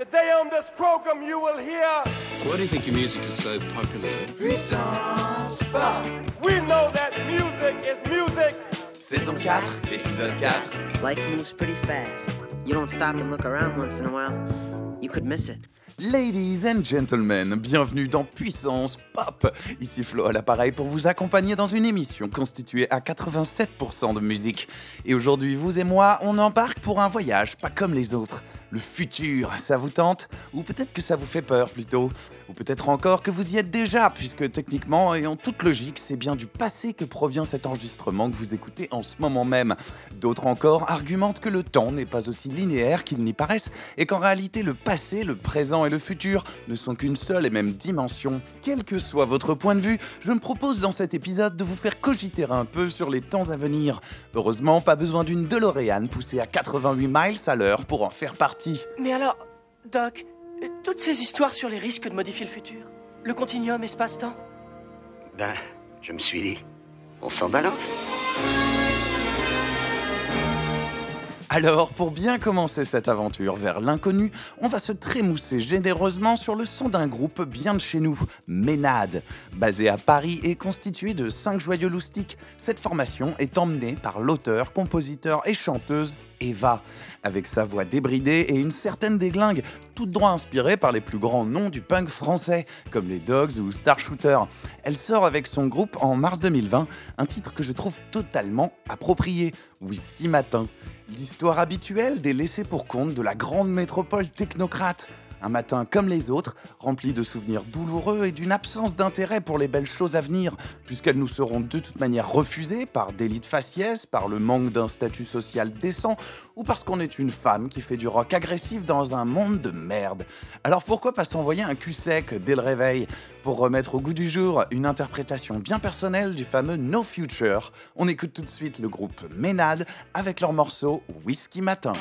Today on this program you will hear Why do you think your music is so popular? Puissance Pop We know that music is music Saison 4, épisode 4 Life moves pretty fast. You don't stop and look around once in a while, you could miss it. Ladies and gentlemen, bienvenue dans Puissance Pop. Ici Flo à l'appareil pour vous accompagner dans une émission constituée à 87% de musique. Et aujourd'hui, vous et moi, on embarque pour un voyage pas comme les autres. Le futur, ça vous tente? Ou peut-être que ça vous fait peur plutôt? Ou peut-être encore que vous y êtes déjà, puisque techniquement et en toute logique, c'est bien du passé que provient cet enregistrement que vous écoutez en ce moment même. D'autres encore argumentent que le temps n'est pas aussi linéaire qu'il n'y paraisse et qu'en réalité le passé, le présent et le futur ne sont qu'une seule et même dimension. Quel que soit votre point de vue, je me propose dans cet épisode de vous faire cogiter un peu sur les temps à venir. Heureusement, pas besoin d'une DeLorean poussée à 88 miles à l'heure pour en faire partie. Mais alors, Doc, toutes ces histoires sur les risques de modifier le futur, le continuum espace-temps, Ben, je me suis dit, on s'en balance. Alors, pour bien commencer cette aventure vers l'inconnu, on va se trémousser généreusement sur le son d'un groupe bien de chez nous, Ménade. Basé à Paris et constitué de 5 joyeux loustiques, cette formation est emmenée par l'auteur, compositeur et chanteuse Eva, avec sa voix débridée et une certaine déglingue, tout droit inspirée par les plus grands noms du punk français, comme les Dogs ou Star Shooter. Elle sort avec son groupe en mars 2020, un titre que je trouve totalement approprié, Whisky Matin. L'histoire habituelle des laissés pour compte de la grande métropole technocrate. Un matin comme les autres, rempli de souvenirs douloureux et d'une absence d'intérêt pour les belles choses à venir, puisqu'elles nous seront de toute manière refusées par délit de faciès, par le manque d'un statut social décent, ou parce qu'on est une femme qui fait du rock agressif dans un monde de merde. Alors pourquoi pas s'envoyer un cul sec dès le réveil Pour remettre au goût du jour une interprétation bien personnelle du fameux No Future, on écoute tout de suite le groupe Ménade avec leur morceau Whisky Matin.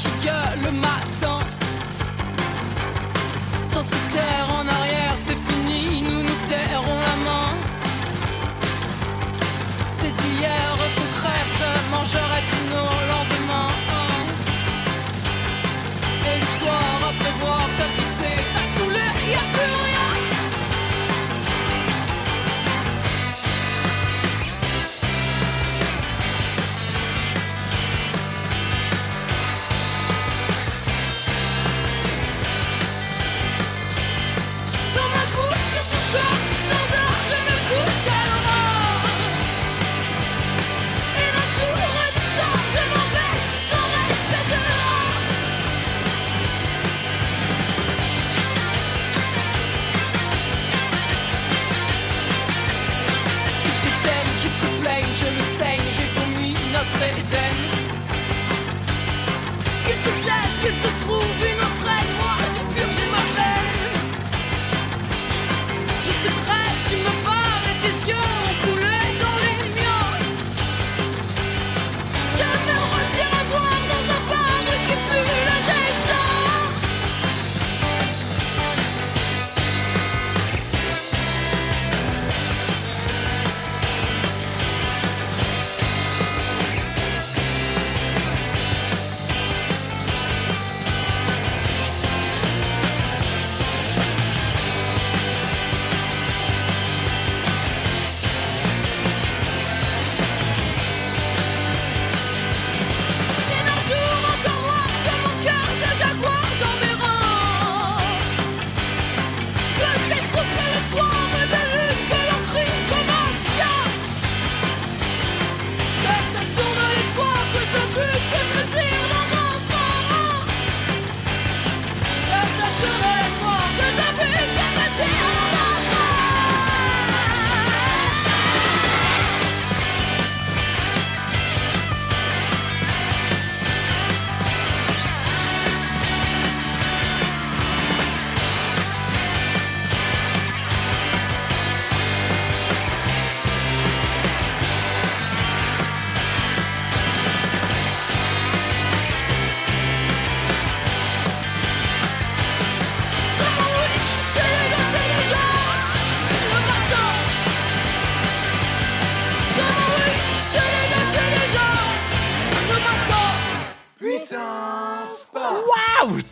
Qui gueule le matin. Sans se taire en arrière, c'est fini, nous nous serrons la main. C'est d'hier qu'on crève, je mangerai tous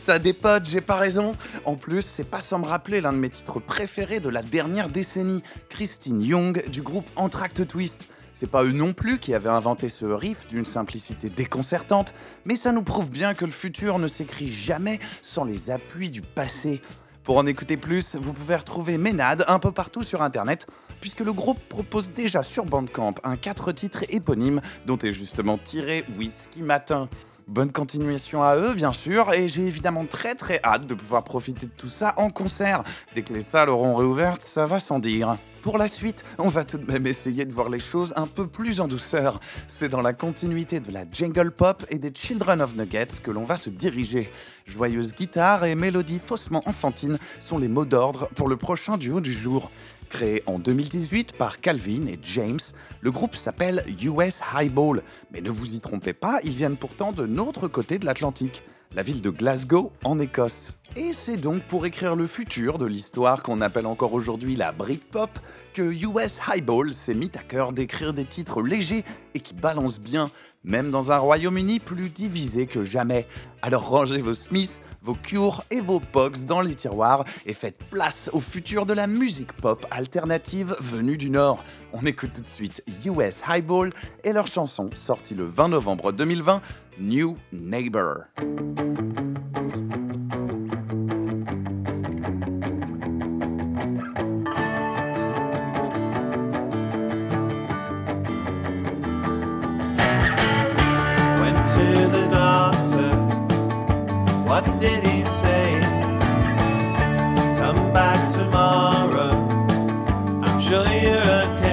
Ça dépote, j'ai pas raison. En plus, c'est pas sans me rappeler l'un de mes titres préférés de la dernière décennie, Christine Young du groupe Entracte Twist. C'est pas eux non plus qui avaient inventé ce riff d'une simplicité déconcertante, mais ça nous prouve bien que le futur ne s'écrit jamais sans les appuis du passé. Pour en écouter plus, vous pouvez retrouver Ménade un peu partout sur internet, puisque le groupe propose déjà sur Bandcamp un 4 titres éponyme dont est justement tiré Whisky Matin. Bonne continuation à eux, bien sûr, et j'ai évidemment très très hâte de pouvoir profiter de tout ça en concert. Dès que les salles auront réouvertes, ça va sans dire. Pour la suite, on va tout de même essayer de voir les choses un peu plus en douceur. C'est dans la continuité de la jungle pop et des Children of Nuggets que l'on va se diriger. Joyeuse guitare et mélodies faussement enfantines sont les mots d'ordre pour le prochain duo du jour. Créé en 2018 par Calvin et James, le groupe s'appelle US Highball. Mais ne vous y trompez pas, ils viennent pourtant de l'autre côté de l'Atlantique, la ville de Glasgow en Écosse. Et c'est donc pour écrire le futur de l'histoire qu'on appelle encore aujourd'hui la Britpop que US Highball s'est mis à cœur d'écrire des titres légers et qui balancent bien, même dans un Royaume-Uni plus divisé que jamais. Alors rangez vos Smiths, vos Cure et vos Pogs dans les tiroirs et faites place au futur de la musique pop alternative venue du Nord. On écoute tout de suite US Highball et leur chanson sortie le 20 novembre 2020, New Neighbor. Did he say? Come back tomorrow. I'm sure you're okay.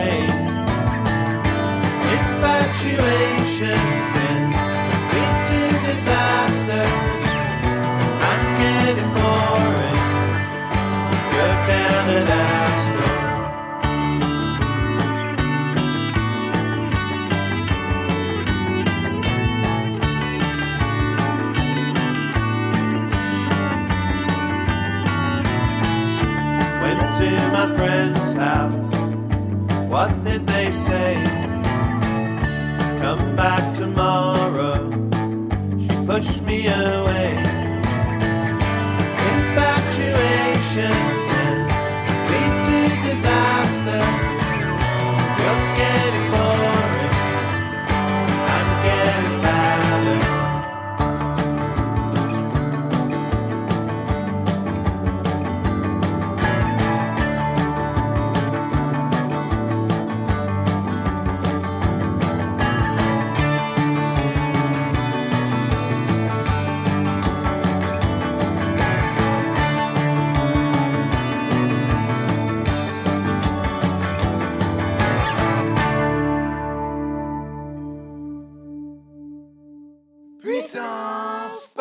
Puissance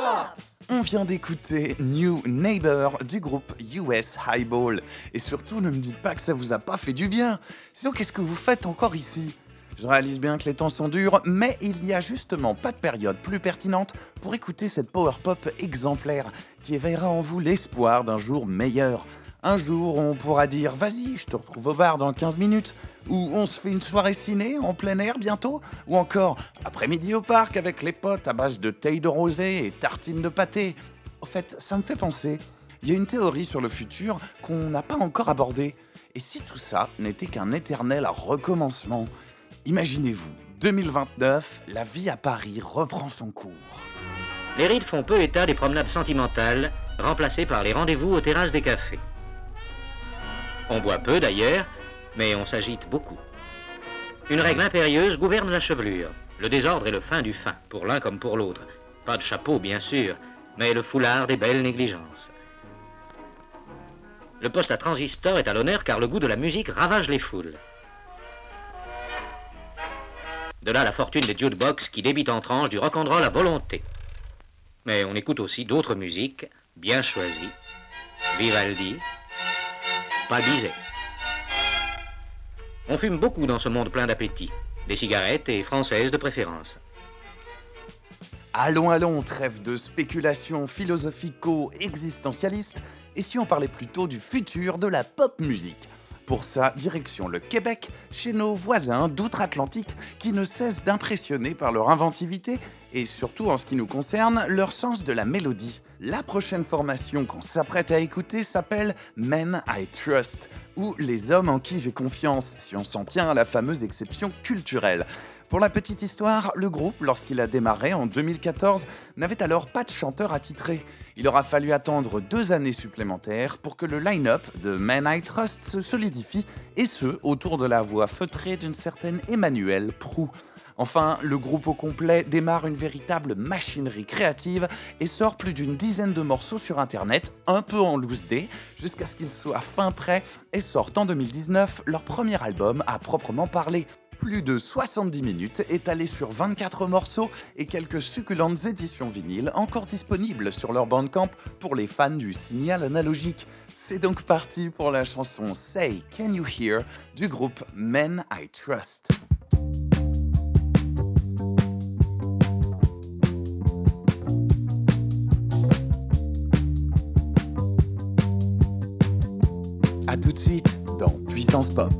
On vient d'écouter New Neighbor du groupe US Highball. Et surtout, ne me dites pas que ça vous a pas fait du bien. Sinon, qu'est-ce que vous faites encore ici? Je réalise bien que les temps sont durs, mais il n'y a justement pas de période plus pertinente pour écouter cette power pop exemplaire qui éveillera en vous l'espoir d'un jour meilleur. Un jour, on pourra dire Vas-y, je te retrouve au bar dans 15 minutes. Ou on se fait une soirée ciné en plein air bientôt. Ou encore après-midi au parc avec les potes à base de thé de rosé et tartines de pâté. Au fait, ça me fait penser il y a une théorie sur le futur qu'on n'a pas encore abordée. Et si tout ça n'était qu'un éternel recommencement Imaginez-vous, 2029, la vie à Paris reprend son cours. Les rides font peu état des promenades sentimentales, remplacées par les rendez-vous aux terrasses des cafés. On boit peu d'ailleurs, mais on s'agite beaucoup. Une règle impérieuse gouverne la chevelure. Le désordre est le fin du fin, pour l'un comme pour l'autre. Pas de chapeau, bien sûr, mais le foulard des belles négligences. Le poste à transistor est à l'honneur car le goût de la musique ravage les foules. De là la fortune des jukebox qui débitent en tranches du rock'n'roll à volonté. Mais on écoute aussi d'autres musiques bien choisies. Vivaldi, pas Bizet. On fume beaucoup dans ce monde plein d'appétit. Des cigarettes et françaises de préférence. Allons, allons, trêve de spéculations philosophico-existentialistes, et si on parlait plutôt du futur de la pop musique? Pour ça, direction le Québec, chez nos voisins d'outre-Atlantique qui ne cessent d'impressionner par leur inventivité et surtout en ce qui nous concerne, leur sens de la mélodie. La prochaine formation qu'on s'apprête à écouter s'appelle Men I Trust, ou Les hommes en qui j'ai confiance, si on s'en tient à la fameuse exception culturelle. Pour la petite histoire, le groupe, lorsqu'il a démarré en 2014, n'avait alors pas de chanteur attitré. Il aura fallu attendre deux années supplémentaires pour que le line-up de Men I Trust se solidifie, et ce, autour de la voix feutrée d'une certaine Emmanuelle Prou. Enfin, le groupe au complet démarre une véritable machinerie créative et sort plus d'une dizaine de morceaux sur internet, un peu en loose day, jusqu'à ce qu'ils soient fin prêts et sortent en 2019 leur premier album à proprement parler. Plus de 70 minutes étalé sur 24 morceaux et quelques succulentes éditions vinyles encore disponibles sur leur bandcamp pour les fans du signal analogique. C'est donc parti pour la chanson Say Can You Hear du groupe Men I Trust. A tout de suite dans Puissance Pop.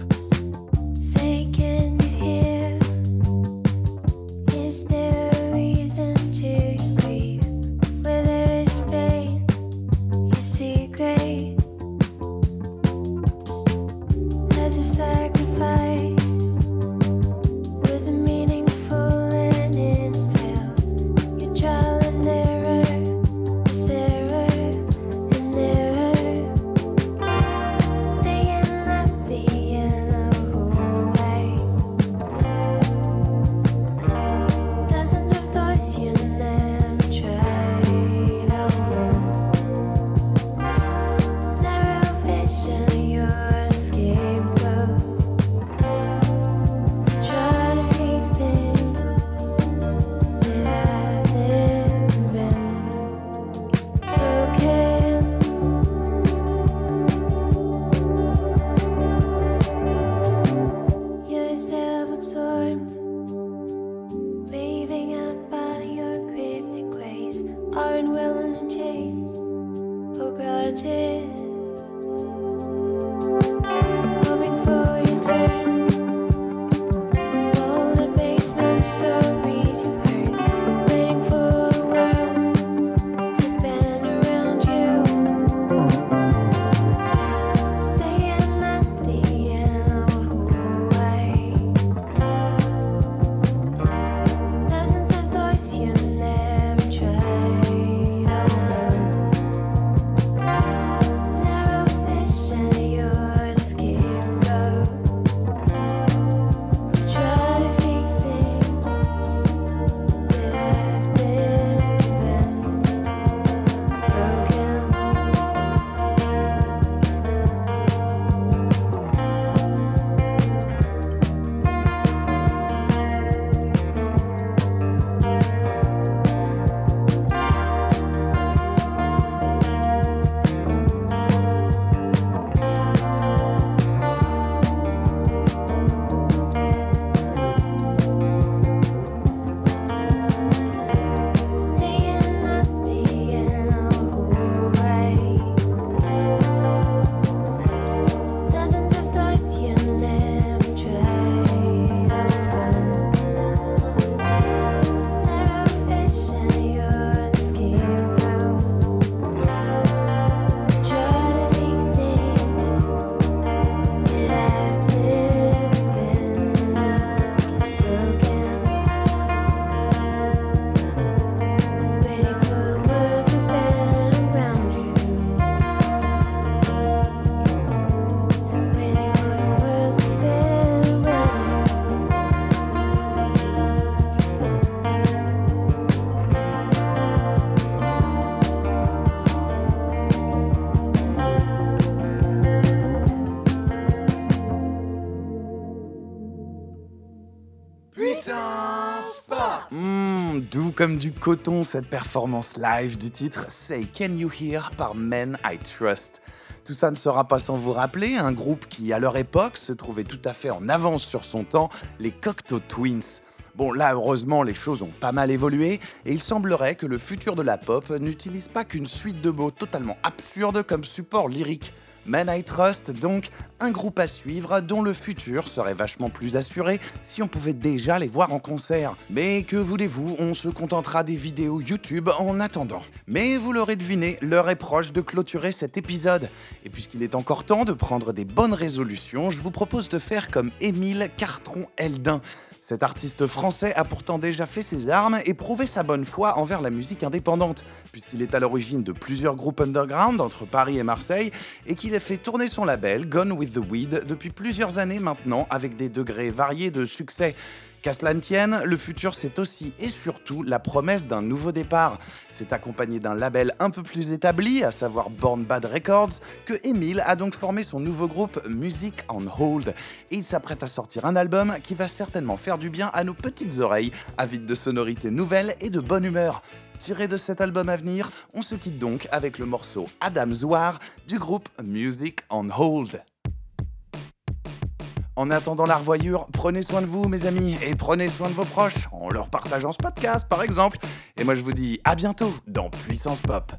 Doux comme du coton cette performance live du titre Say Can You Hear par Men I Trust. Tout ça ne sera pas sans vous rappeler un groupe qui, à leur époque, se trouvait tout à fait en avance sur son temps, les Cocteau Twins. Bon, là, heureusement, les choses ont pas mal évolué, et il semblerait que le futur de la pop n'utilise pas qu'une suite de mots totalement absurdes comme support lyrique. Men I Trust, donc, un groupe à suivre dont le futur serait vachement plus assuré si on pouvait déjà les voir en concert. Mais que voulez-vous, on se contentera des vidéos YouTube en attendant. Mais vous l'aurez deviné, l'heure est proche de clôturer cet épisode. Et puisqu'il est encore temps de prendre des bonnes résolutions, je vous propose de faire comme Émile Cartron-Eldin. Cet artiste français a pourtant déjà fait ses armes et prouvé sa bonne foi envers la musique indépendante, puisqu'il est à l'origine de plusieurs groupes underground entre Paris et Marseille, et qu'il a fait tourner son label Gone with the Weed depuis plusieurs années maintenant avec des degrés variés de succès. Qu'à cela ne tienne, le futur c'est aussi et surtout la promesse d'un nouveau départ. C'est accompagné d'un label un peu plus établi, à savoir Born Bad Records, que Emile a donc formé son nouveau groupe Music on Hold. Et il s'apprête à sortir un album qui va certainement faire du bien à nos petites oreilles, avides de sonorités nouvelles et de bonne humeur. Tiré de cet album à venir, on se quitte donc avec le morceau Adam Zouar du groupe Music on Hold. En attendant la revoyure, prenez soin de vous, mes amis, et prenez soin de vos proches, en leur partageant ce podcast, par exemple. Et moi, je vous dis à bientôt dans Puissance Pop.